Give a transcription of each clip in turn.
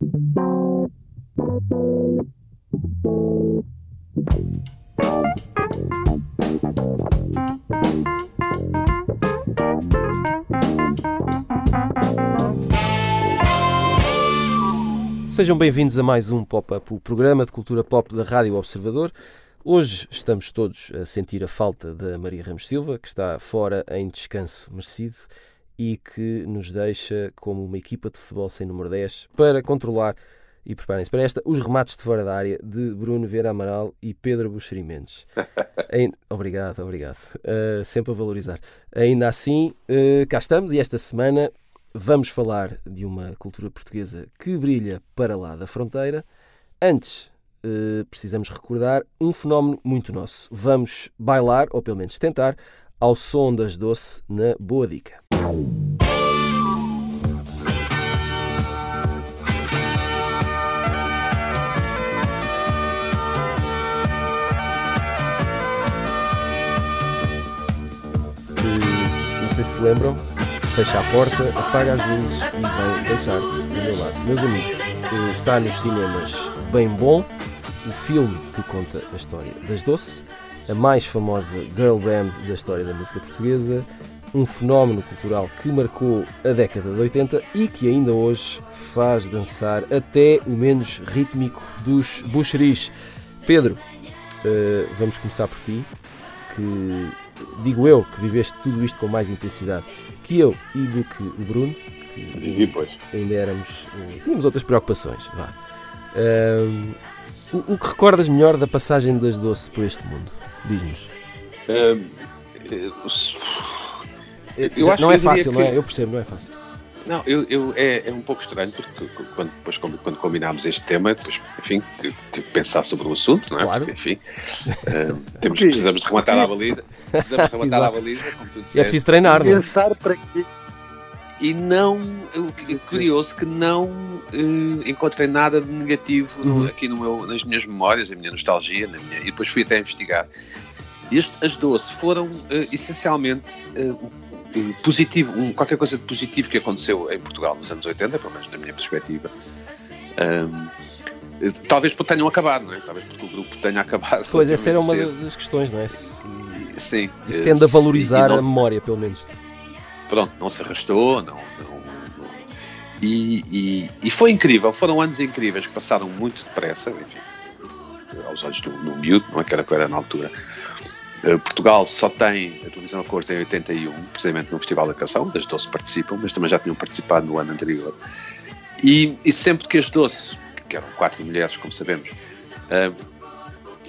Sejam bem-vindos a mais um Pop-Up, o programa de cultura pop da Rádio Observador. Hoje estamos todos a sentir a falta da Maria Ramos Silva, que está fora em descanso merecido e que nos deixa como uma equipa de futebol sem número 10 para controlar, e preparem-se para esta, os remates de fora da área de Bruno Vera Amaral e Pedro Buxeri Mendes. Obrigado, obrigado. Uh, sempre a valorizar. Ainda assim, uh, cá estamos e esta semana vamos falar de uma cultura portuguesa que brilha para lá da fronteira. Antes, eh, precisamos recordar um fenómeno muito nosso. Vamos bailar, ou pelo menos tentar, ao som das doce na Boa Dica. Não sei se se lembram, fecha a porta, apaga as luzes e vem deitar-te do meu lado. Meus amigos, eh, está nos cinemas Bem Bom, o filme que conta a história das Doce, a mais famosa girl band da história da música portuguesa, um fenómeno cultural que marcou a década de 80 e que ainda hoje faz dançar até o menos rítmico dos buxeris. Pedro, eh, vamos começar por ti, que digo eu que viveste tudo isto com mais intensidade que eu e do que o Bruno, que pois. ainda éramos. Eh, tínhamos outras preocupações. Vá. Uh, o, o, que recordas melhor da passagem das doce por este mundo? Diz-nos. Uh, eu acho não é fácil, que... não é? Eu percebo, não é fácil. Não, eu, eu é, é, um pouco estranho porque quando, depois, quando combinámos este tema, depois, enfim, tive, que pensar sobre o assunto, não é? Claro. Porque, enfim, uh, temos, precisamos de rematar a baliza, precisamos de rematar a baliza, como tu disseste. É preciso treinar, não é? Pensar para quê? E não, o, curioso que não uh, encontrei nada de negativo uhum. no, aqui no meu, nas minhas memórias, na minha nostalgia, na minha, e depois fui até investigar. Este, as doce foram uh, essencialmente uh, positivo, um, qualquer coisa de positivo que aconteceu em Portugal nos anos 80, pelo menos na minha perspectiva. Um, talvez porque tenham acabado, não é? Talvez porque o grupo tenha acabado. Pois, essa era uma cedo. das questões, não é? Se, sim. Isso tende a valorizar não, a memória, pelo menos. Pronto, não se arrastou, não. não, e, e, e, foi incrível, foram anos incríveis que passaram muito depressa, enfim, aos olhos do, do miúdo, não é que era que era na altura. Eh, Portugal só tem a televisão a cores em 81, precisamente no Festival da Canção, das Doce participam, mas também já tinham participado no ano anterior. E, e sempre que as Doce, que eram quatro mulheres, como sabemos, uh,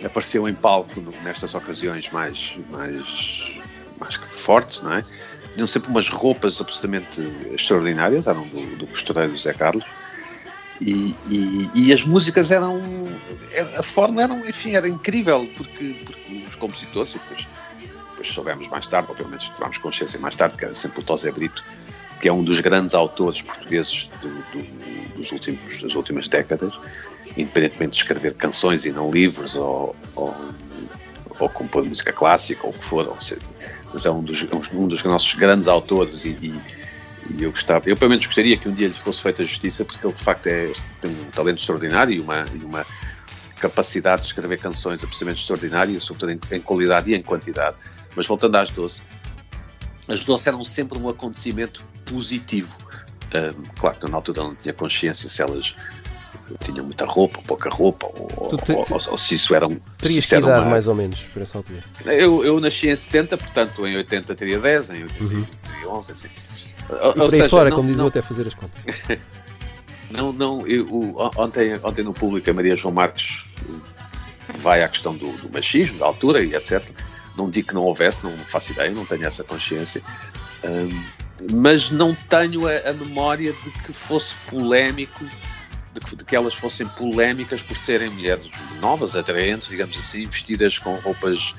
apareciam em palco nestas ocasiões mais, mais, mais fortes, não é? Tinham sempre umas roupas absolutamente extraordinárias, eram do, do costureiro Zé Carlos, e, e, e, as músicas eram. A forma era, enfim, era incrível, porque, porque os compositores, e depois, depois soubemos mais tarde, ou pelo menos tivemos consciência mais tarde, que era sempre o Tosé Brito, que é um dos grandes autores portugueses do, do, dos últimos, das últimas décadas, independentemente de escrever canções e não livros, ou, ou, ou compor música clássica, ou o que for, ou seja, mas é um dos, um dos nossos grandes autores e, e e eu gostava, eu pelo menos gostaria que um dia lhe fosse feita justiça, porque ele de facto é, tem um talento extraordinário e uma, e uma capacidade de escrever canções absolutamente extraordinária, sobretudo em, em, qualidade e em quantidade. Mas voltando às doce, as doce eram sempre um acontecimento positivo. Um, claro que na altura não tinha consciência se elas tinham muita roupa, pouca roupa, ou, te, ou, ou, ou se isso era um. Terias idade, uma... mais ou menos, por essa altura? Eu, eu nasci em 70, portanto em 80 teria 10, em 80 uhum. teria 11, assim. Ou, e por aí fora, como diz não, até fazer as contas. não, não, eu, ontem, ontem no público a Maria João Marques vai à questão do, do, machismo, da altura e etc. Não digo que não houvesse, não faço ideia, não tenho essa consciência. Um, mas não tenho a, a, memória de que fosse polémico, de que, elas fossem polémicas por serem mulheres novas, atraentes, digamos assim, vestidas com roupas,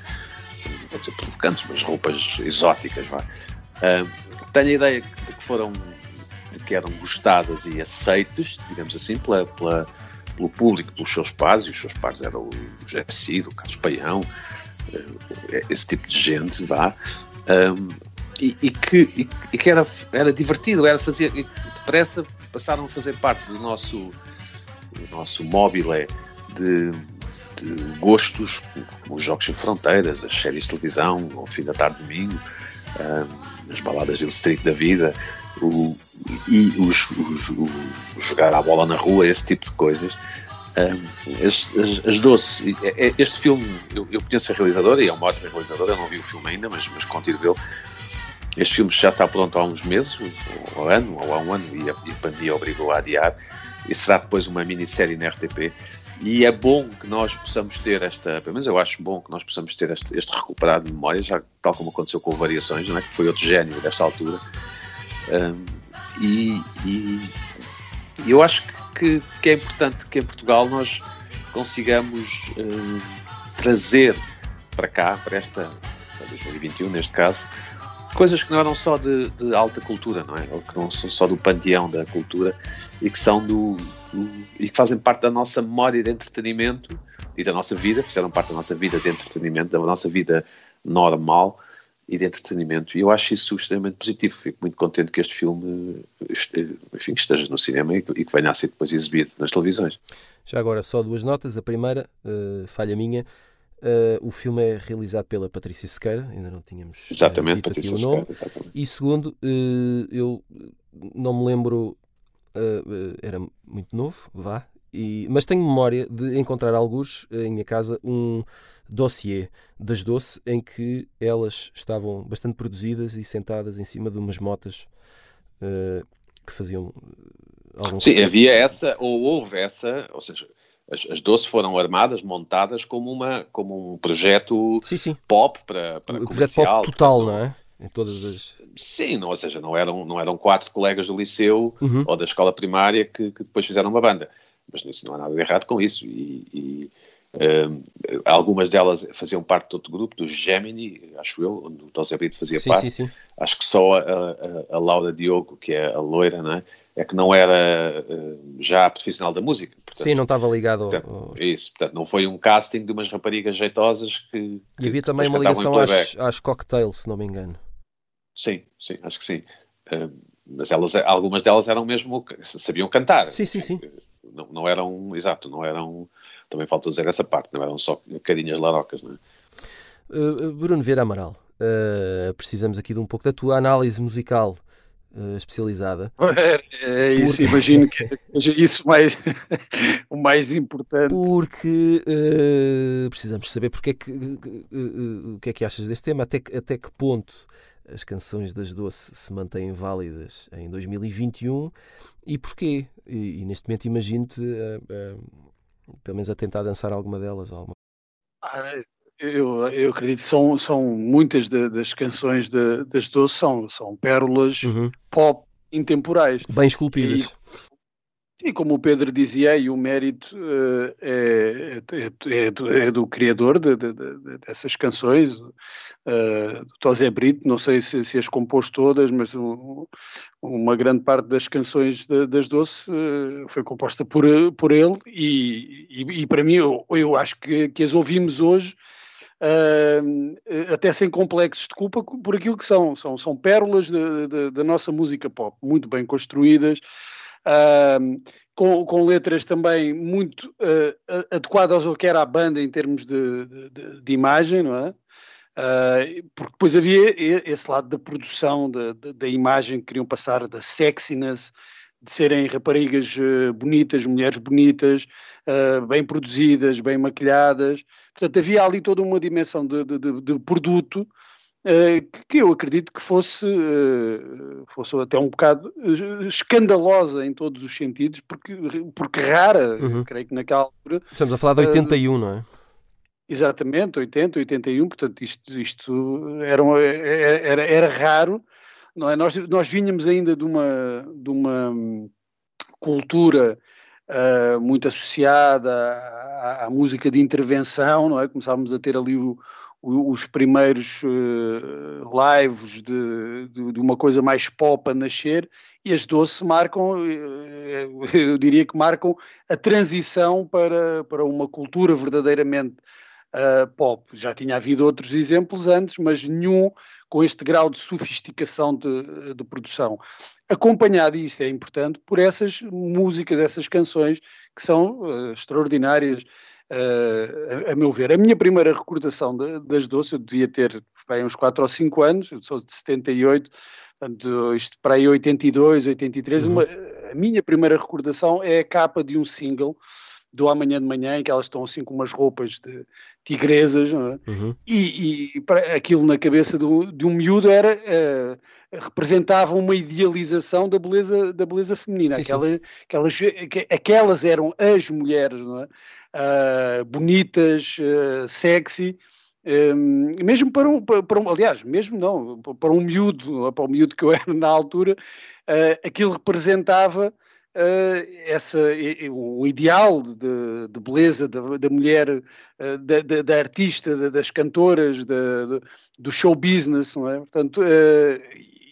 não vou dizer provocantes, mas roupas exóticas. Vai. Um, tenho a ideia de que foram de que eram gostadas e aceites, digamos assim, pela, pela, pelo público, pelos seus pares, e os seus pares eram o José o Carlos Paião, eh, esse tipo de gente, vá, e, e, que, e, e, que era, era divertido, era fazer, depressa passaram a fazer parte do nosso, nosso móvel de, de gostos, como os Jogos Sem Fronteiras, as séries de televisão, ao fim da tarde domingo, um, as baladas de Street da vida, o, e os, os, jogar a bola na rua, esse tipo de coisas. Um, as, as, as é, é, este filme, eu, eu conheço a realizadora e é uma ótima realizadora, eu não vi o filme ainda, mas, mas contigo dele. Este filme já está pronto há uns meses, ou há ano, ou há um ano, e a, e a pandemia obrigou a adiar, e será depois uma minissérie na RTP. E é bom que nós possamos ter esta, pelo menos eu acho bom que nós possamos ter este, este recuperado de memória, já tal como aconteceu com Variações, não é? que foi outro gênio desta altura. Um, e, e, eu acho que, que, é importante que em Portugal nós consigamos uh, trazer para cá, para esta, para 2021 neste caso, coisas que não eram só de, de, alta cultura, não é? Ou que não são só do panteão da cultura e que são do, do, e que fazem parte da nossa memória de entretenimento e da nossa vida, fizeram parte da nossa vida de entretenimento, da nossa vida normal e de entretenimento. E eu acho isso extremamente positivo. Fico muito contente que este filme enfim, esteja no cinema e que venha a ser depois exibido nas televisões. Já agora, só duas notas. A primeira, uh, falha minha, Uh, o filme é realizado pela Patrícia Sequeira, ainda não tínhamos eh, exatamente, uh, Patrícia aqui o nome. Sequeira, exatamente. E segundo, uh, eu não me lembro, era muito novo, vá, e, mas tenho memória de encontrar alguns em minha casa um dossiê das Doce em que elas estavam bastante produzidas e sentadas em cima de umas motas que faziam algum Sim, havia essa, ou houve essa, ou seja, as, as Doce foram armadas, montadas como, uma, como um projeto sim, sim. pop para, para comercial. Pop total, portanto, não é? Em todas as... Sim, não, ou seja, não eram, não eram quatro colegas do liceu uhum. ou da escola primária que, que, depois fizeram uma banda. Mas isso não há nada de errado com isso. E, e uh, algumas delas faziam parte de outro grupo, do Gemini, acho eu, onde o José Brito fazia sim, parte. Sim, sim. Acho que só a, a, a Laura Diogo, que é a loira, não é? é que não era uh, já profissional da música. Portanto, Sim, não estava ligado portanto, ao... Isso, portanto, não foi um casting de umas raparigas jeitosas que. E havia também uma ligação às, às cocktails, se não me engano. Sim, sim, acho que sim. Uh, mas elas, algumas delas eram mesmo, sabiam cantar. Sim, sim, sim. Não, não eram, exato, não eram, também falta dizer essa parte, não eram só carinhas larocas, não é? Uh, Bruno Vieira Amaral, uh, precisamos aqui de um pouco da tua análise musical uh, especializada. É, é isso, porque... imagino que seja isso mais, o mais importante. Porque uh, precisamos saber porque é que, uh, o que é que achas deste tema, até, até que ponto as canções das Doce se mantêm válidas em 2021 e porquê. E, e neste momento imagino-te, pelo menos a tentar dançar alguma delas. Alguma... Ah, eu, eu acredito que são, são muitas de, das canções de, das Doce são, são pérolas uhum. pop intemporais. Bem esculpidas. E, como o Pedro dizia, e o mérito uh, é, é, é, do, é, do, criador de, de, dessas canções, uh, do Tosé Brito, não sei se, se as compôs todas, mas um, uma grande parte das canções das Doce uh, foi composta por, por ele e, e, e para mim eu, eu acho que, que as ouvimos hoje uh, até sem complexos de culpa por aquilo que são. São, são pérolas da nossa música pop, muito bem construídas, com, com, letras também muito uh, adequadas ao que era a banda em termos de, de, de imagem, não é? Uh, porque depois havia esse lado da produção, da, da, da, imagem que queriam passar, da sexiness, de serem raparigas uh, bonitas, mulheres bonitas, uh, bem produzidas, bem maquilhadas. Portanto, havia ali toda uma dimensão de, de, de, produto que eu acredito que fosse, fosse até um bocado escandalosa em todos os sentidos, porque, porque rara, uhum. creio que naquela altura. Estamos a falar de 81, não é? Exatamente, 80, 81, portanto isto, isto era, era, era raro não é? Nós, nós vinhamos ainda de uma, de uma cultura uh, muito associada à, à, música de intervenção, não é? Começávamos a ter ali o, o, os primeiros uh, lives de, de, de, uma coisa mais pop a nascer e as doce marcam, eh, eu diria que marcam a transição para, para uma cultura verdadeiramente uh, pop. Já tinha havido outros exemplos antes, mas nenhum com este grau de sofisticação de, de produção. Acompanhado, e isto é importante, por essas músicas, essas canções que são uh, extraordinárias, uh, a, a, meu ver. A minha primeira recordação de, das doces, eu devia ter bem, uns 4 ou 5 anos, eu sou de 78, portanto, isto para aí 82, 83, uhum. uma, a minha primeira recordação é a capa de um single do Amanhã de Manhã, em que elas estão assim com umas roupas de tigresas, é? uhum. e, e para, aquilo na cabeça do, de um miúdo era uh, representava uma idealização da beleza, da beleza feminina. Sim, Aquela, sim. Aquelas, aquelas eram as mulheres, é? uh, bonitas, uh, sexy, um, mesmo para um, para um, aliás, mesmo não, para um miúdo, para o miúdo que eu era na altura, aquilo representava essa, o ideal de, de beleza da, da mulher, uh, da, da, da, artista, das cantoras, do show business, não é? Portanto,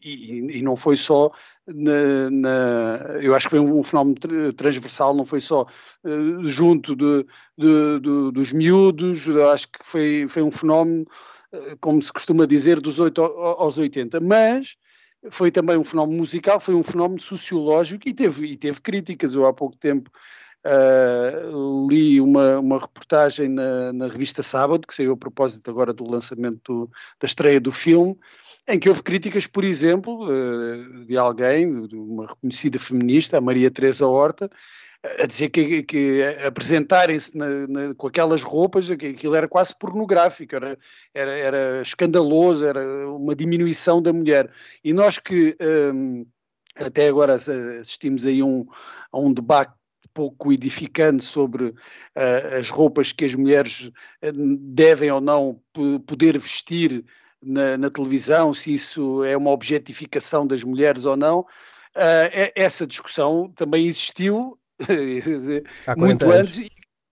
e, e, não foi só na, na, eu acho que foi um, um fenómeno transversal, não foi só uh, junto de, de, de, dos miúdos, acho que foi, foi um fenómeno, uh, como se costuma dizer, dos 8 aos 80, mas foi também um fenómeno musical, foi um fenómeno sociológico e teve, e teve críticas. Eu há pouco tempo uh, li uma, uma reportagem na, na, revista Sábado, que saiu a propósito agora do lançamento do, da estreia do filme, em que houve críticas, por exemplo, uh, de alguém, de uma reconhecida feminista, a Maria Teresa Horta, a dizer que, que apresentarem-se com aquelas roupas, aquilo era quase pornográfico, era, era, era escandaloso, era uma diminuição da mulher. E nós que um, até agora assistimos aí um, a um debate pouco edificante sobre uh, as roupas que as mulheres hum, devem ou não poder vestir na, na, televisão, se isso é uma objetificação das mulheres ou não. Uh, essa discussão também existiu muito anos. antes e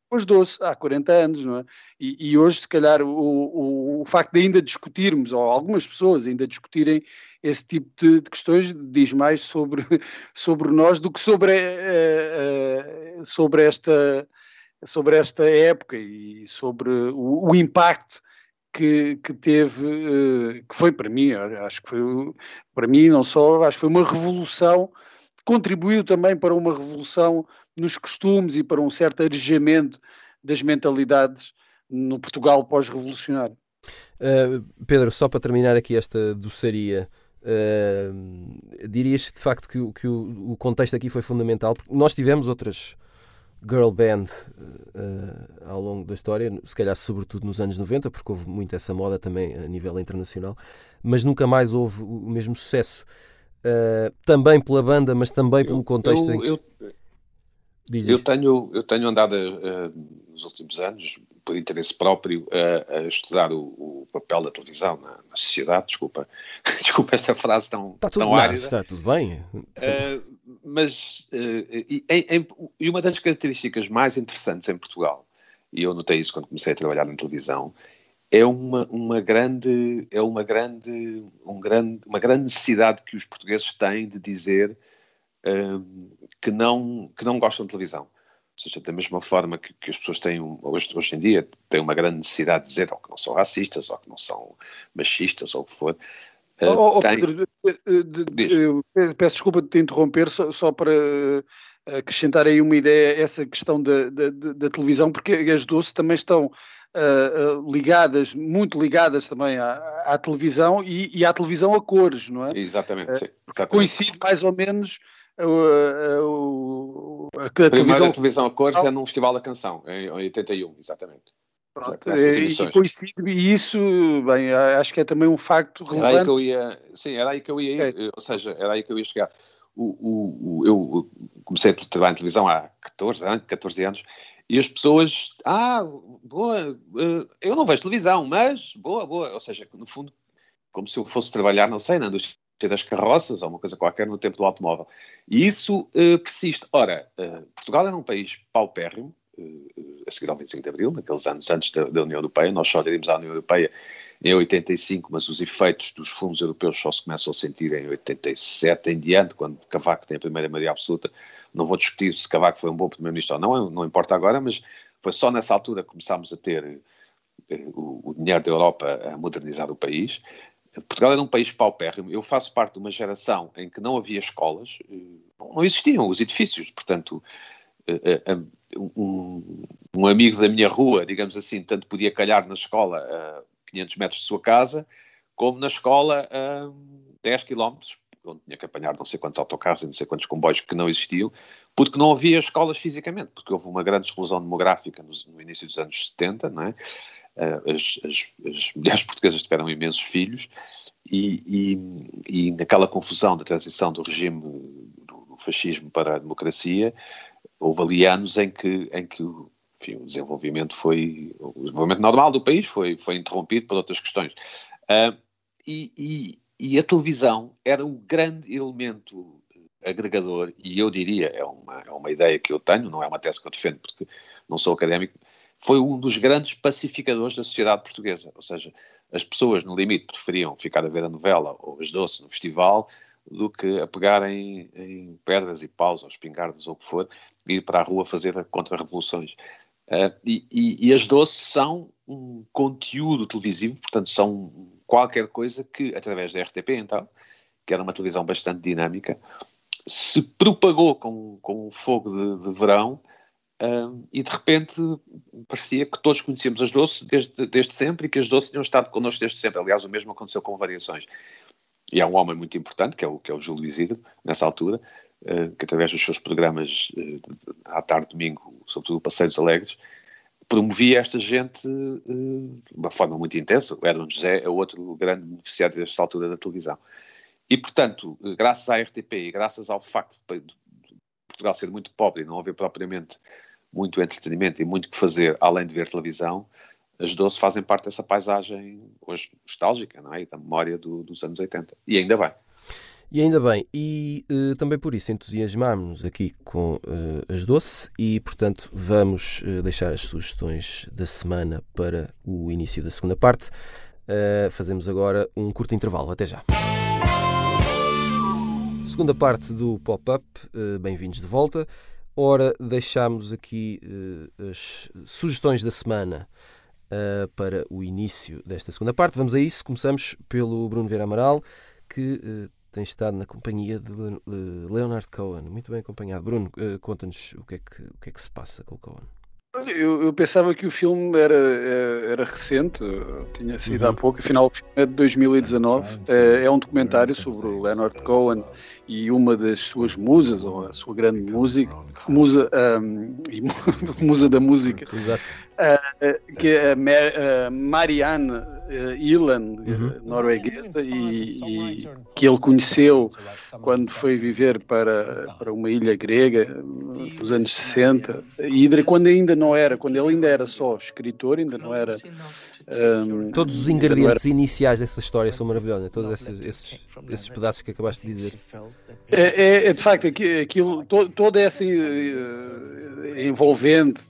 depois doce, há 40 anos, não é? E, e hoje, se calhar, o, o, o, facto de ainda discutirmos, ou algumas pessoas ainda discutirem esse tipo de, de questões, diz mais sobre, sobre nós do que sobre, uh, uh, sobre, esta, sobre esta época e sobre o, o impacto que, que teve, uh, que foi para mim, acho que foi para mim não só, acho que foi uma revolução, contribuiu também para uma revolução nos costumes e para um certo arejamento das mentalidades no Portugal pós-revolucionário. Uh, Pedro, só para terminar aqui esta doçaria, uh, dirias de facto que, que o, o, contexto aqui foi fundamental, porque nós tivemos outras girl band uh, ao longo da história, se calhar sobretudo nos anos 90, porque houve muito essa moda também a nível internacional, mas nunca mais houve o mesmo sucesso. Uh, também pela banda, mas também pelo contexto. Eu, eu, eu, tenho, eu tenho andado uh, nos últimos anos, por interesse próprio, a, a estudar o, o, papel da televisão na, na, sociedade. Desculpa, desculpa essa frase tão, está tudo tão árida. Está tudo bem. Uh, mas, uh, e, em, e, uma das características mais interessantes em Portugal, e eu notei isso quando comecei a trabalhar na televisão, é uma, uma grande é uma grande um grande uma grande necessidade que os portugueses têm de dizer um, que não que não gostam de televisão. Ou seja da mesma forma que, que as pessoas têm hoje, hoje em dia têm uma grande necessidade de dizer ou que não são racistas ou que não são machistas ou o que for Uh, oh, oh, tem... Pedro, de, de, peço desculpa de te interromper, só, só para uh, acrescentar aí uma ideia, essa questão da, da, da televisão, porque as doces também estão uh, ligadas, muito ligadas também à, à televisão e, e, à televisão a cores, não é? Exatamente, sim. Exatamente. Coincide mais ou menos a, a, a, a televisão... televisão a cores é num Festival da Canção, em 81, exatamente. Pronto, e, e coincide, e isso, bem, acho que é também um facto relevante. Era aí que eu ia, sim, era aí que eu ia, ir, é. ou seja, era aí que eu ia chegar. O, o, o, eu comecei a trabalhar em televisão há 14 anos, 14 anos e as pessoas, ah, boa, eh, eu não vejo televisão, mas boa, boa. Ou seja, no fundo, como se eu fosse trabalhar, não sei, na indústria das carroças ou uma coisa qualquer no tempo do automóvel. E isso uh, persiste. Ora, uh, Portugal era um país paupérrimo, uh, a seguir ao 25 de Abril, naqueles anos antes da, da União Europeia. Nós só aderimos à União Europeia em 85, mas os efeitos dos fundos europeus só se começam a sentir em 87 em diante, quando Cavaco tem a primeira maioria absoluta. Não vou discutir se Cavaco foi um bom primeiro-ministro ou não, não importa agora, mas foi só nessa altura que começámos a ter o, o dinheiro da Europa a modernizar o país. Portugal era um país paupérrimo. Eu faço parte de uma geração em que não havia escolas, não existiam os edifícios. Portanto, um, um, amigo da minha rua, digamos assim, tanto podia calhar na escola 500 metros de sua casa, como na escola a 10 quilómetros, onde tinha que apanhar não sei quantos autocarros e não sei quantos comboios que não existiam, porque não havia escolas fisicamente, porque houve uma grande explosão demográfica no, no início dos anos 70, não é? As, as, as, mulheres portuguesas tiveram imensos filhos e, e, e, naquela confusão da transição do regime do fascismo para a democracia, houve ali anos em que, em que enfim, o desenvolvimento foi o desenvolvimento normal do país foi, foi interrompido por outras questões. Uh, e, e, e, a televisão era o grande elemento agregador, e eu diria, é uma, é uma ideia que eu tenho, não é uma tese que eu defendo porque não sou académico, foi um dos grandes pacificadores da sociedade portuguesa. Ou seja, as pessoas, no limite, preferiam ficar a ver a novela ou as doces no festival do que a pegarem em pedras e paus ou espingardas ou o que for e ir para a rua fazer contra-revoluções. Uh, e, e, e, as doces são um conteúdo televisivo, portanto são qualquer coisa que, através da RTP então, que era uma televisão bastante dinâmica, se propagou com, com o fogo de, de verão uh, e de repente parecia que todos conhecíamos as doces desde, desde sempre e que as doces tinham estado connosco desde sempre. Aliás, o mesmo aconteceu com variações. E há um homem muito importante, que é o, que é o Júlio Isidro, nessa altura, que através dos seus programas uh, à tarde, domingo, sobretudo Passeios Alegres, promovia esta gente uh, de uma forma muito intensa. O Edwin José é outro grande beneficiário desta altura da televisão. E, portanto, graças à RTP e graças ao facto de, Portugal ser muito pobre e não haver propriamente muito entretenimento e muito que fazer além de ver televisão, as doces fazem parte dessa paisagem hoje nostálgica, não é? E da memória do, dos anos 80. E ainda bem. E ainda bem, e uh, também por isso entusiasmámos-nos aqui com uh, as doce e, portanto, vamos uh, deixar as sugestões da semana para o início da segunda parte. fazemos agora um curto intervalo. Até já. Segunda parte do pop-up, bem-vindos de volta. Ora, deixámos aqui as sugestões da semana uh, para o início desta segunda parte. Vamos a isso. Começamos pelo Bruno Vera Amaral, que uh, tem estado na companhia de Leonard Cohen. Muito bem acompanhado. Bruno, uh, conta-nos o, que é que, o que é que se passa com o Cohen. Eu, eu, pensava que o filme era, era recente, tinha sido uhum. há pouco, afinal o filme é de 2019. É, é um documentário sobre o Leonard Cohen e uma das suas musas, ou a sua grande música, musa, um, musa da música, Exato. Uh, que é a Marianne uh, Ilan, uhum. norueguesa, e, e, que ele conheceu quando foi viver para, para uma ilha grega nos anos 60, e quando ainda não era, quando ele ainda era só escritor, ainda não era. Um, Todos os ingredientes era... iniciais dessa história são maravilhosos, todos esses, esses, esses pedaços que acabaste de dizer. É, é, é de facto aquilo, todo, toda essa envolvente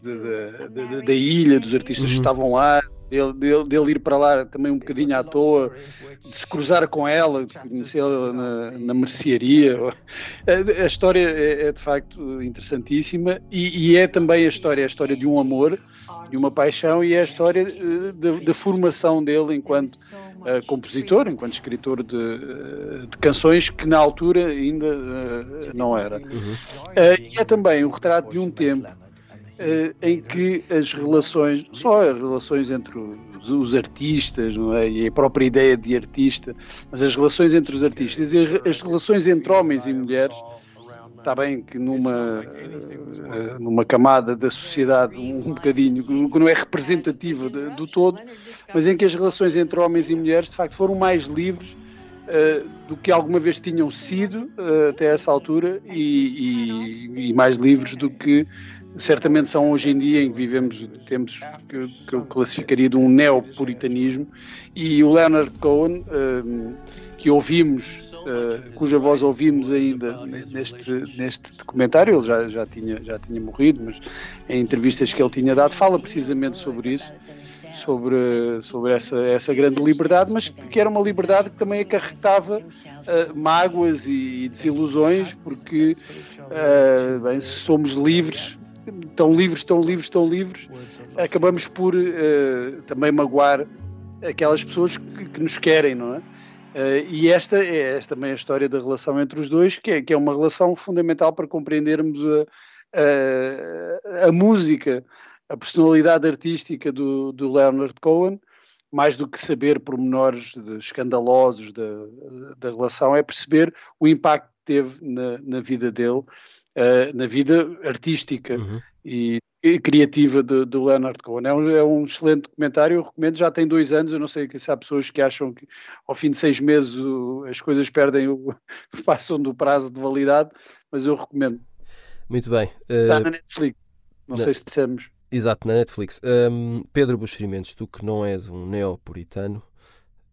da ilha, dos artistas uhum. que estavam lá, dele, dele, dele, ir para lá também um bocadinho à toa, de se cruzar com ela, de conhecê-la na, na mercearia. A, a história é, é, de facto interessantíssima e, e, é também a história, a história de um amor, de uma paixão e é a história eh, da formação dele enquanto uh, compositor, enquanto escritor de, uh, de, canções que na altura ainda uh, não era. Uhum. e é também o retrato de um tempo Uh, em que as relações, só as relações entre os, os, artistas não é? e a própria ideia de artista, mas as relações entre os artistas e as relações entre homens e mulheres, está bem que numa, uh, numa camada da sociedade um, bocadinho, que não é representativa do todo, mas em que as relações entre homens e mulheres de facto foram mais livres Uh, do que alguma vez tinham sido uh, até essa altura e, e, e, mais livres do que certamente são hoje em dia em que vivemos tempos que, que eu classificaria de um neopuritanismo e o Leonard Cohen uh, que ouvimos uh, cuja voz ouvimos ainda neste, neste documentário ele já, já, tinha, já tinha morrido mas em entrevistas que ele tinha dado fala precisamente sobre isso sobre, sobre essa, essa grande liberdade, mas que era uma liberdade que também acarretava uh, mágoas e, e, desilusões, porque uh, bem, se somos livres tão livres, tão livres, tão livres, acabamos por uh, também magoar aquelas pessoas que, que nos querem, não é? Uh, e esta é esta também a história da relação entre os dois, que é, que é uma relação fundamental para compreendermos a, a, a música, a personalidade artística do, do Leonard Cohen, mais do que saber pormenores de, escandalosos da, da relação, é perceber o impacto que teve na, na vida dele, uh, na vida artística uhum. e, e, criativa do Leonard Cohen. É um, é um, excelente documentário, eu recomendo, já tem dois anos, eu não sei se há pessoas que acham que ao fim de seis meses o, as coisas perdem, o, passam do prazo de validade, mas eu recomendo. Muito bem. Uh... Está na Netflix, não, não sei se dissemos. Exato, na Netflix. Um, Pedro Buxerimentos, tu que não és um neopuritano,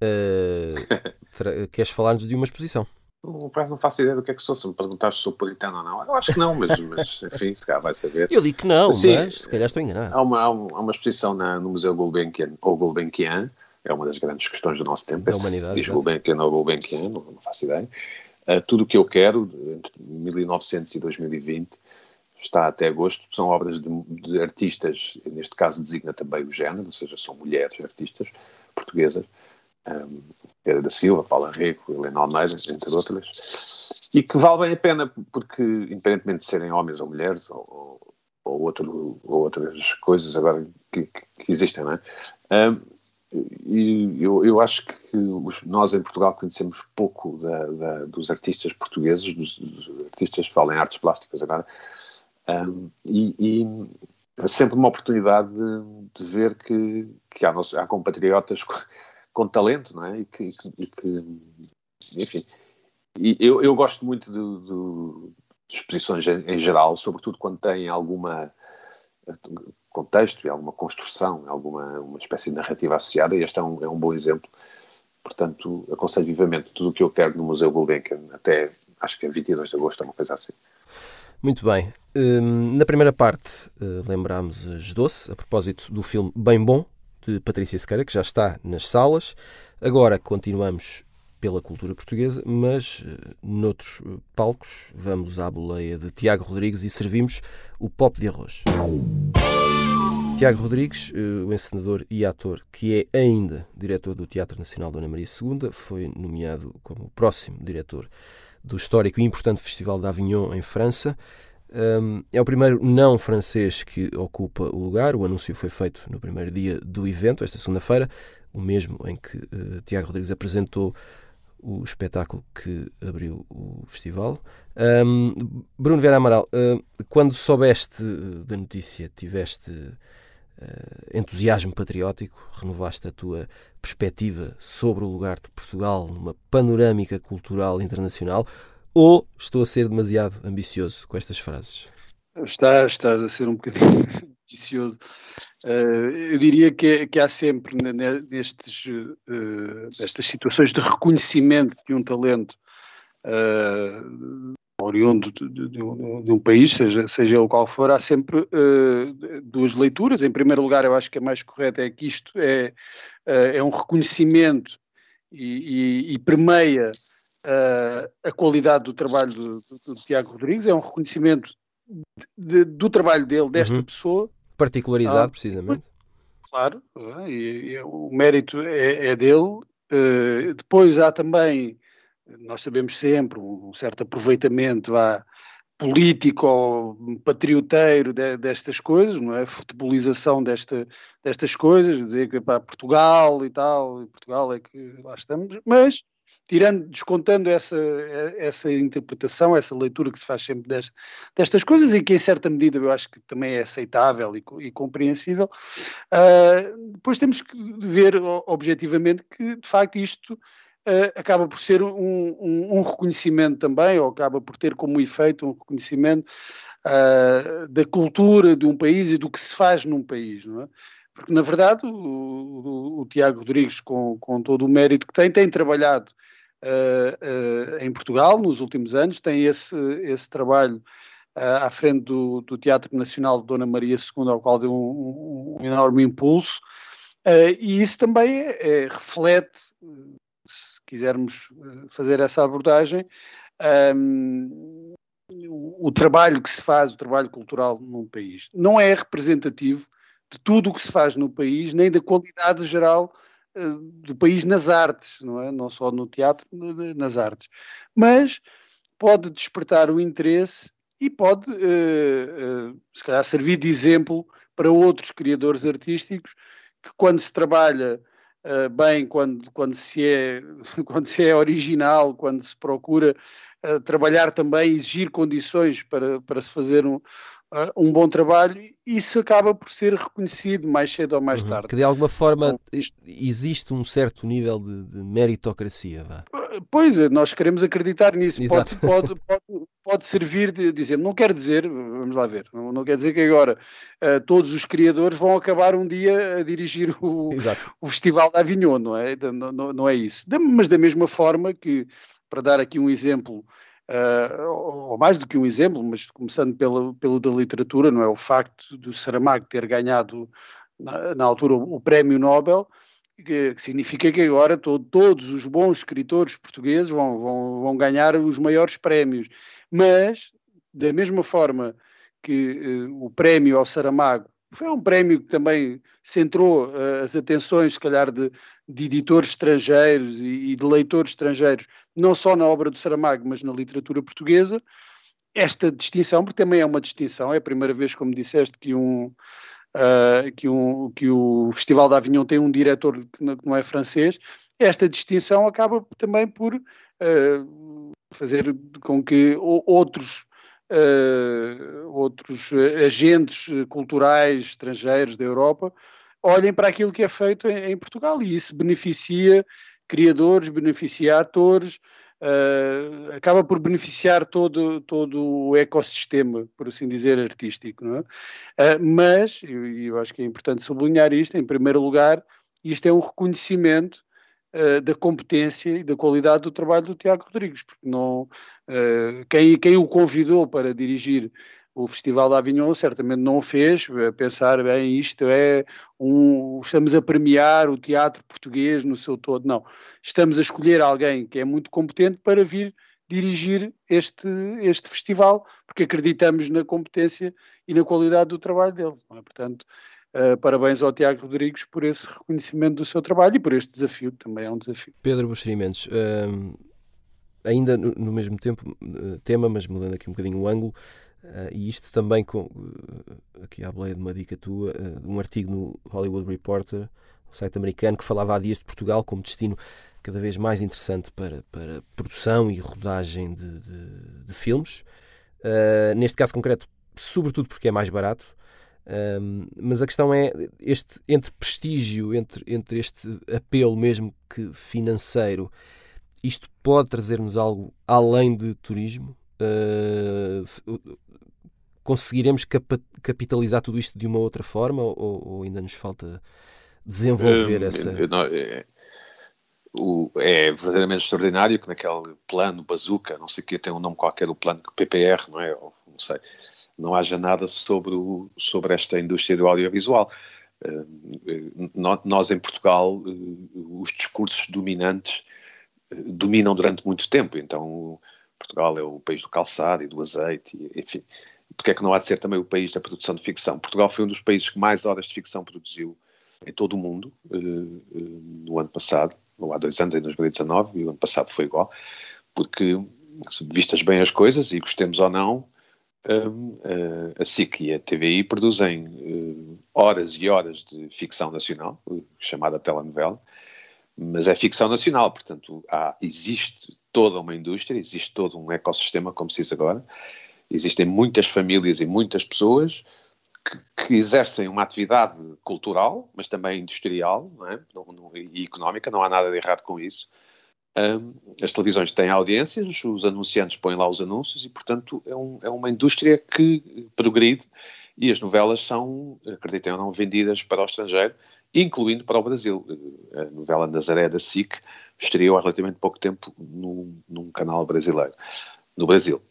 uh, queres falar-nos de uma exposição? Não, não faço ideia do que é que sou, se me perguntares se sou puritano ou não. Eu acho que não, mas, mas enfim, se calhar vai saber. Eu li que não, Sim, mas se calhar estou enganado. Há uma, há uma, há uma exposição na, no Museu Gulbenkian, ou Gulbenkian, é uma das grandes questões do nosso tempo. Da humanidade. Diz Gulbenkian ou Gulbenkian, não, não faço ideia. Uh, tudo o que eu quero, entre 1900 e 2020, está até agosto, são obras de, de, artistas, neste caso designa também o género, ou seja, são mulheres artistas portuguesas, um, Pedro da Silva, Paula Rico, Helena Almeida, entre outras, e que vale bem a pena, porque independentemente de serem homens ou mulheres, ou, ou, outro, ou outras coisas agora que, que, existem, não é? Um, e eu, eu acho que os, nós em Portugal conhecemos pouco da, da, dos artistas portugueses, dos, dos artistas que falam em artes plásticas agora, um, e, e, é sempre uma oportunidade de, de ver que, que há, nossos, há compatriotas com, talento, não é? E que, e que enfim, e eu, eu gosto muito do, do, de exposições em, em, geral, sobretudo quando têm alguma contexto e alguma construção, alguma uma espécie de narrativa associada, e este é um, é um bom exemplo. Portanto, aconselho vivamente tudo o que eu quero no Museu Gulbenkian até, acho que é 22 de agosto, é uma coisa assim. Muito bem. Hum, na primeira parte, eh, lembrámos as doce, a propósito do filme Bem Bom, de Patrícia Sequeira, que já está nas salas. Agora continuamos pela cultura portuguesa, mas eh, noutros eh, palcos vamos à boleia de Tiago Rodrigues e servimos o pop de arroz. Tiago Rodrigues, o encenador e ator, que é ainda diretor do Teatro Nacional Dona Maria II, foi nomeado como o próximo diretor do histórico e importante Festival de Avignon, em França. Um, é o primeiro não francês que ocupa o lugar. O anúncio foi feito no primeiro dia do evento, esta segunda-feira, o mesmo em que uh, Tiago Rodrigues apresentou o espetáculo que abriu o festival. Um, Bruno Vera Amaral, uh, quando soubeste da notícia, tiveste uh, entusiasmo patriótico, renovaste a tua perspectiva sobre o lugar de Portugal numa panorâmica cultural internacional ou estou a ser demasiado ambicioso com estas frases? Está, estás a ser um bocadinho ambicioso. Uh, eu diria que, que há sempre nestes, uh, nestas situações de reconhecimento de um talento uh, oriundo de, de, de, um, de, um, país, seja, seja ele qual for, há sempre uh, duas leituras. Em primeiro lugar, eu acho que a mais correta é que isto é, uh, é um reconhecimento e, e, e permeia uh, a qualidade do trabalho do, do, do, Tiago Rodrigues, é um reconhecimento do trabalho dele, desta uhum. pessoa. Particularizado, precisamente. Claro, e, e, o mérito é, é dele. depois há também nós sabemos sempre um certo aproveitamento vá, político ou patrioteiro de, destas coisas, não é? Futebolização desta, destas coisas, dizer que para Portugal e tal, Portugal é que lá estamos, mas tirando, descontando essa, essa interpretação, essa leitura que se faz sempre desta, destas coisas e que em certa medida eu acho que também é aceitável e, e compreensível, uh, depois temos que ver objetivamente que de facto isto uh, acaba por ser um, um, um, reconhecimento também, ou acaba por ter como efeito um reconhecimento uh, da cultura de um país e do que se faz num país, não é? Porque, na verdade, o, o, o Tiago Rodrigues, com, com, todo o mérito que tem, tem trabalhado uh, em Portugal nos últimos anos, tem esse, esse trabalho à frente do, do, Teatro Nacional de Dona Maria II, ao qual deu um, um enorme impulso, Uh, e isso também é, é, reflete quisermos eh, fazer essa abordagem, um, o, trabalho que se faz, o trabalho cultural num país, não é representativo de tudo o que se faz no país, nem da qualidade geral uh, do país nas artes, não é? Não só no teatro, nas artes. Mas pode despertar o interesse e pode, uh, uh, se calhar, servir de exemplo para outros criadores artísticos que, quando se trabalha bem, quando, quando, se é, quando se é original, quando se procura trabalhar também, exigir condições para, para se fazer um, um bom trabalho, isso acaba por ser reconhecido mais cedo ou mais uhum. tarde. Que de alguma forma existe um certo nível de, de meritocracia. Vá. Pois, nós queremos acreditar nisso. Pode, pode, pode, pode, servir de dizer, não quer dizer, vamos lá ver, não, não quer dizer que agora uh, todos os criadores vão acabar um dia a dirigir o, o Festival da Avignon, não é? Não, não, não é isso. mas da mesma forma que, para dar aqui um exemplo uh, ou mais do que um exemplo, mas começando pelo, pelo da literatura, não é? O facto do Saramago ter ganhado na, na altura o, o prémio Nobel, que, que, significa que agora to, todos os bons escritores portugueses vão, vão, vão ganhar os maiores prémios. Mas, da mesma forma que uh, o prémio ao Saramago foi um prémio que também centrou uh, as atenções, se calhar, de, de editores estrangeiros e, e, de leitores estrangeiros, não só na obra do Saramago, mas na literatura portuguesa. Esta distinção, porque também é uma distinção, é a primeira vez, como disseste, que um, uh, que, um, que o Festival da Avignon tem um diretor que não é francês. Esta distinção acaba também por uh, fazer com que outros uh, outros agentes culturais estrangeiros da Europa olhem para aquilo que é feito em, em Portugal e isso beneficia criadores, beneficia atores, uh, acaba por beneficiar todo, todo o ecossistema, por assim dizer, artístico. Não é? Uh, mas, e eu, eu, acho que é importante sublinhar isto, em primeiro lugar, isto é um reconhecimento uh, da competência e da qualidade do trabalho do Tiago Rodrigues, porque não, quem, quem o convidou para dirigir o Festival de Avignon certamente não o fez, a pensar, bem, isto é um. Estamos a premiar o teatro português no seu todo. Não. Estamos a escolher alguém que é muito competente para vir dirigir este, este festival, porque acreditamos na competência e na qualidade do trabalho dele. É? Portanto, uh, parabéns ao Tiago Rodrigues por esse reconhecimento do seu trabalho e por este desafio, que também é um desafio. Pedro Buxerimentos, uh, ainda no, no, mesmo tempo, uh, tema, mas mudando aqui um bocadinho o ângulo, Uh, e isto também, com, aqui à boleia de uma dica tua, uh, um artigo no Hollywood Reporter, um site americano, que falava há dias de Portugal como destino cada vez mais interessante para, para produção e rodagem de, de, de filmes. neste caso concreto, sobretudo porque é mais barato. Mas a questão é este entre prestígio, entre, entre este apelo mesmo que financeiro, isto pode trazer-nos algo além de turismo? Uh, conseguiremos capitalizar tudo isto de uma outra forma ou, ou ainda nos falta desenvolver um, essa. Não, é, o, é verdadeiramente extraordinário que naquele plano bazooka, não sei o que, tem um nome qualquer, o plano PPR, não é? Ou, não sei. Não haja nada sobre, o, sobre esta indústria do audiovisual. Uh, nós em Portugal, uh, os discursos dominantes uh, dominam durante muito tempo, então Portugal é o país do calçado e do azeite, enfim porque é que não há de ser também o país da produção de ficção? Portugal foi um dos países que mais horas de ficção produziu em todo o mundo no ano passado, ou há dois anos, em 2019, e o ano passado foi igual, porque, vistas bem as coisas, e gostemos ou não, um, uh, a SIC e a TVI produzem horas e horas de ficção nacional, chamada telenovela, mas é ficção nacional, portanto, há, existe toda uma indústria, existe todo um ecossistema, como se diz agora, Existem muitas famílias e muitas pessoas que, que exercem uma atividade cultural, mas também industrial é? não, não, e económica, não há nada de errado com isso. As televisões têm audiências, os anunciantes põem lá os anúncios e, portanto, é, um, é uma indústria que progride e as novelas são, acreditem ou não, vendidas para o estrangeiro, incluindo para o Brasil. A novela Nazaré da SIC estreou há relativamente pouco tempo num, num canal brasileiro, no Brasil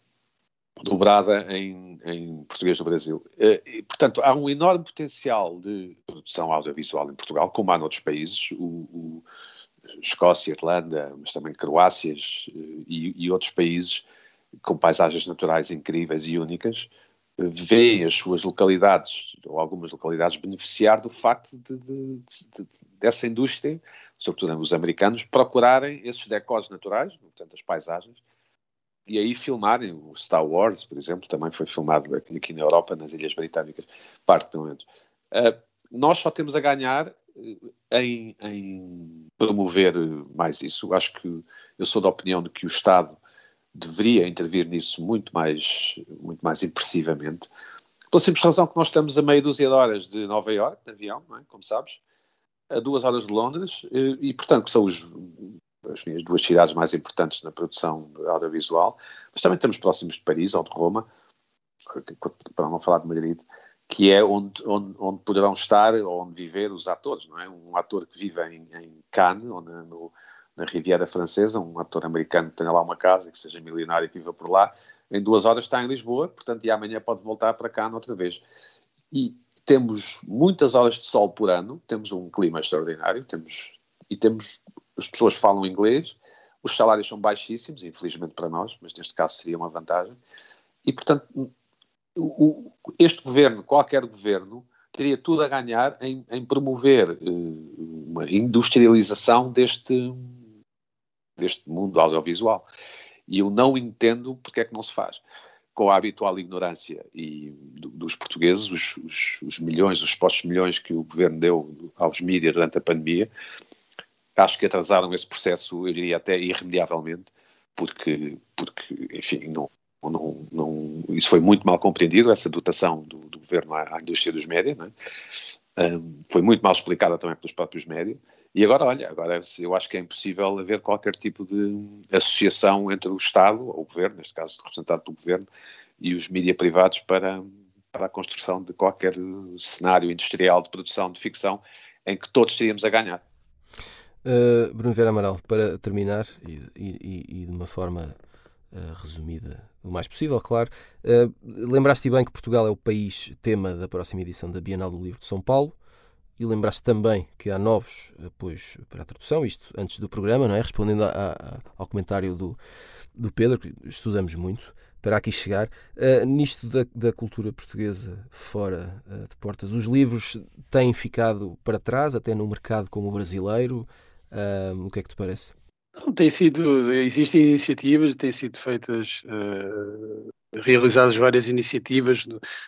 dobrada em, em português do Brasil. Eh, e, portanto, há um enorme potencial de produção audiovisual em Portugal, como há noutros países, o, o Escócia, Irlanda, mas também Croácias eh, e, e, outros países com paisagens naturais incríveis e únicas, vê as suas localidades, ou algumas localidades, beneficiar do facto de, de, de, dessa indústria, sobretudo os americanos, procurarem esses decors naturais, portanto, as paisagens, e aí filmarem o Star Wars, por exemplo, também foi filmado aqui, aqui na Europa, nas Ilhas Britânicas, parte pelo menos. Uh, nós só temos a ganhar eh, em, em, promover mais isso. Acho que eu sou da opinião de que o Estado deveria intervir nisso muito mais, muito mais impressivamente, pela simples razão que nós estamos a meia dúzia de horas de Nova Iorque, de avião, é? como sabes, a duas horas de Londres, e, e portanto que são os, as duas cidades mais importantes na produção audiovisual, mas também estamos próximos de Paris ou de Roma, para não falar de Madrid, que é onde, onde, onde poderão estar ou onde viver os atores, não é? Um ator que vive em, em Cannes, ou na, no, na Riviera Francesa, um ator americano que tenha lá uma casa, que seja milionário e viva por lá, em duas horas está em Lisboa, portanto, e amanhã pode voltar para cá outra vez. E temos muitas horas de sol por ano, temos um clima extraordinário, temos, e temos, as pessoas falam inglês, os salários são baixíssimos, infelizmente para nós, mas neste caso seria uma vantagem, e portanto, o, este governo, qualquer governo, teria tudo a ganhar em, em promover uh, uma industrialização deste, deste mundo audiovisual. E eu não entendo porque é que não se faz. Com a habitual ignorância e do, dos portugueses, os, os, os, milhões, os supostos milhões que o governo deu aos mídias durante a pandemia, acho que atrasaram esse processo, eu diria até irremediavelmente, porque, porque enfim, não, não, não, isso foi muito mal compreendido, essa dotação do, do governo à, à, indústria dos médias, é? um, foi muito mal explicada também pelos próprios médias, e agora, olha, agora eu acho que é impossível haver qualquer tipo de associação entre o Estado, ou o Governo, neste caso representante do Governo, e os mídias privados para, para a construção de qualquer cenário industrial de produção de ficção em que todos teríamos a ganhar. Uh, Bruno Vera Amaral, para terminar, e, e, e de uma forma uh, resumida o mais possível, claro, uh, lembraste bem que Portugal é o país tema da próxima edição da Bienal do Livro de São Paulo e lembraste também que há novos apoios para a tradução, isto antes do programa, não é? Respondendo a, a, ao comentário do, do Pedro, que estudamos muito para aqui chegar. Uh, nisto da, da, cultura portuguesa fora uh, de portas, os livros têm ficado para trás, até no mercado como o brasileiro. Uh, o que é que te parece? Não, tem sido, existem iniciativas, têm sido feitas, realizadas várias iniciativas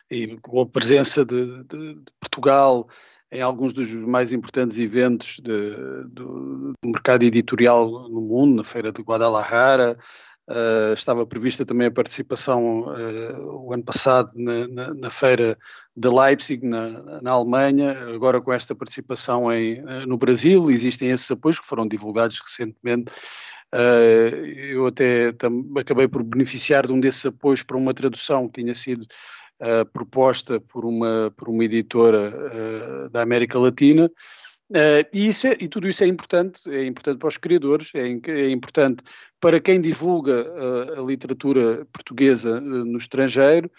e com a presença de, de, de Portugal em alguns dos mais importantes eventos de, do, do, mercado editorial no mundo, na Feira de Guadalajara. Uh, estava prevista também a participação uh, o ano passado na, na, na, Feira de Leipzig, na, na, Alemanha, agora com esta participação em, uh, no Brasil. Existem esses apoios que foram divulgados recentemente. eu até acabei por beneficiar de um desses apoios para uma tradução que tinha sido uh, proposta por uma, por uma editora uh, da América Latina. Uh, e, isso é, e tudo isso é importante, é importante para os criadores, é, é importante para quem divulga a literatura portuguesa no estrangeiro,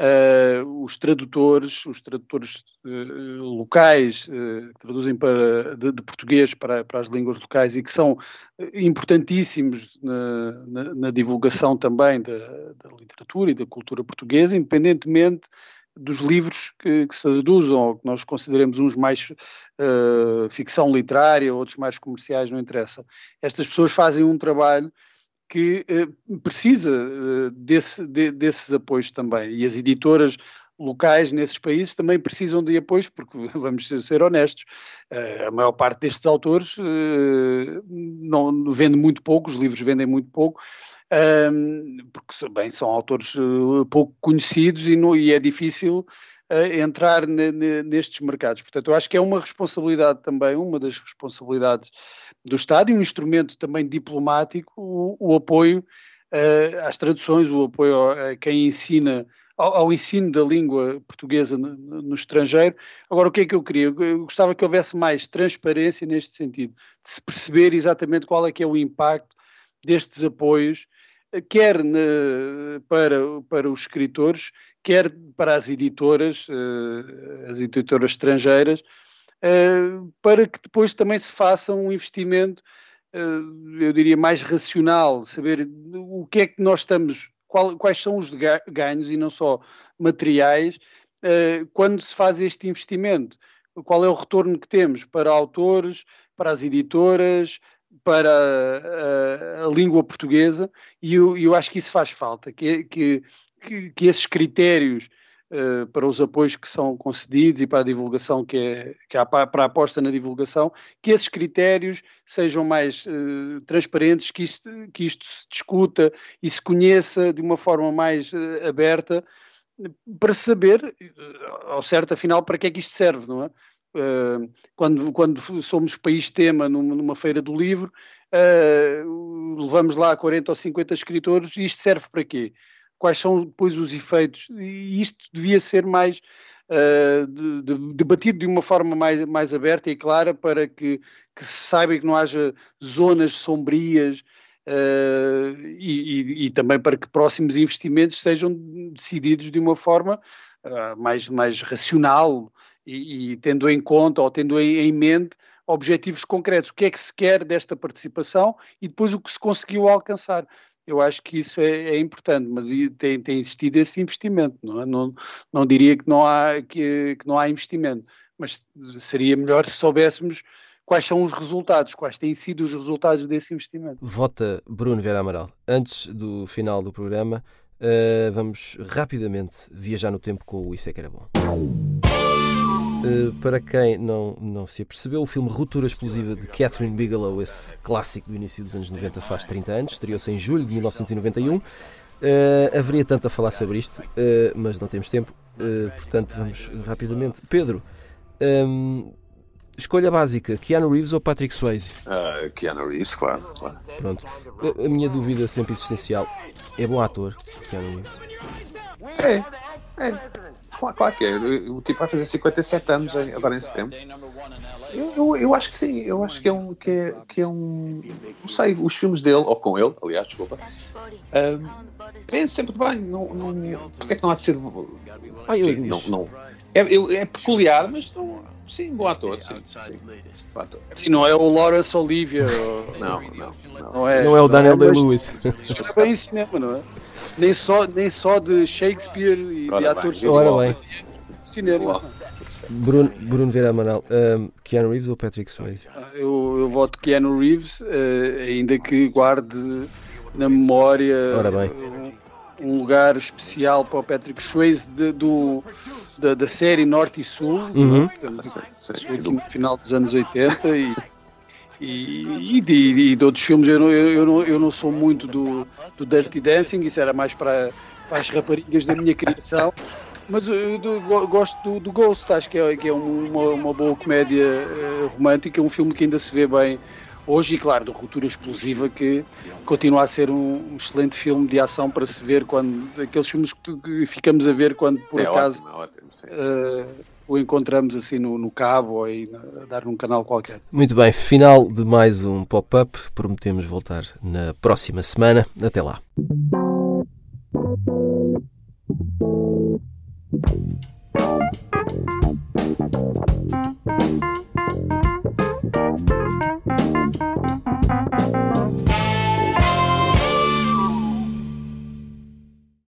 Uh, os tradutores, os tradutores uh, locais uh, que traduzem para, de, de, português para, para as línguas locais e que são importantíssimos na, na, na divulgação também da, da, literatura e da cultura portuguesa, independentemente dos livros que, que se traduzam, ou que nós consideremos uns mais ficção literária, outros mais comerciais, não interessa. Estas pessoas fazem um trabalho que uh, precisa uh, desse, de, desses apoios também. E as editoras locais nesses países também precisam de apoios, porque vamos ser honestos, uh, a maior parte destes autores não vende muito pouco, os livros vendem muito pouco, porque bem, são autores pouco conhecidos e, no, e é difícil entrar ne, ne, nestes mercados. Portanto, eu acho que é uma responsabilidade também, uma das responsabilidades do Estado e um instrumento também diplomático o, o apoio uh, às traduções, o apoio a quem ensina, ao, ao ensino da língua portuguesa no, no, estrangeiro. Agora, o que é que eu queria? Eu gostava que houvesse mais transparência neste sentido, de se perceber exatamente qual é que é o impacto destes apoios, quer na, para, para os escritores, quer para as editoras, uh, as editoras estrangeiras, uh, para que depois também se faça um investimento, uh, eu diria, mais racional, saber o que é que nós estamos qual, quais são os ganhos e não só materiais quando se faz este investimento. Qual é o retorno que temos para autores, para as editoras, para a, a língua portuguesa, e eu, eu, acho que isso faz falta, que, que, que, que esses critérios uh, para os apoios que são concedidos e para a divulgação que é, que há para a aposta na divulgação, que esses critérios sejam mais uh, transparentes, que isto, que isto se discuta e se conheça de uma forma mais uh, aberta para saber ao certo afinal para que é que isto serve, não é? Uh, quando, quando somos país tema numa, feira do livro, uh, levamos lá 40 ou 50 escritores e isto serve para quê? quais são depois os efeitos, e isto devia ser mais uh, de, de, debatido de uma forma mais, mais aberta e clara para que, que se saiba que não haja zonas sombrias e, e, e, também para que próximos investimentos sejam decididos de uma forma mais, mais racional e, e, tendo em conta ou tendo em, mente objetivos concretos, o que é que se quer desta participação e depois o que se conseguiu alcançar eu acho que isso é, é importante, mas tem, tem, existido esse investimento, não, é? não, não diria que não, há, que, que não há investimento, mas seria melhor se soubéssemos quais são os resultados, quais têm sido os resultados desse investimento. Vota Bruno Vera Amaral. Antes do final do programa, uh, vamos rapidamente viajar no tempo com o Isso é que era bom. Uh, para quem não, não se apercebeu, o filme Ruptura Explosiva de Catherine Bigelow, esse clássico do início dos anos 90, faz 30 anos, estreou-se em julho de 1991. Uh, eh, haveria tanto a falar sobre isto, uh, mas não temos tempo, portanto vamos rapidamente. Pedro, um, ehm, escolha básica: Keanu Reeves ou Patrick Swayze? Keanu Reeves, claro. claro. Pronto. A, a, minha dúvida sempre existencial: é bom ator, Keanu Reeves? É, é. Claro, claro que é. O tipo vai fazer 57 anos agora em setembro. Eu, eu, eu, acho que sim, eu acho que é um. Que é, que é um não sei, os filmes dele, ou com ele, aliás, desculpa, um, vêm sempre bem. Não, não, porque é que não há de ser. Ah, eu, não, não, é, é peculiar, mas não, sim, bom ator. Sim, sim, bom ator. sim não é o Lawrence Olivier. não, não, não. Não é, não é o Daniel Day-Lewis. É bem cinema, não é? Nem só, nem só de Shakespeare e Ora de atores. Ora bem. Cinema. Bruno, Bruno Vera Amaral, um, Keanu Reeves ou Patrick Swayze? Ah, eu, eu voto Keanu Reeves, uh, ainda que guarde na memória um, um, lugar especial para o Patrick Swayze de, do, da, da, série Norte e Sul, uhum. né? No final dos anos 80 e e, e, de, e de outros filmes. Eu não, eu, não, eu não sou muito do, do Dirty Dancing, isso era mais para, para as raparigas da minha criação. Mas eu do, gosto do, do, Ghost, acho que é, que é uma, uma boa comédia uh, romântica, um filme que ainda se vê bem hoje e, claro, do Ruptura Explosiva, que continua a ser um, excelente filme de ação para se ver quando. aqueles filmes que, ficamos a ver quando por é acaso. Ótimo, é ótimo, uh, o encontramos assim no, no cabo ou aí a dar num canal qualquer. Muito bem, final de mais um pop-up. Prometemos voltar na próxima semana. Até lá.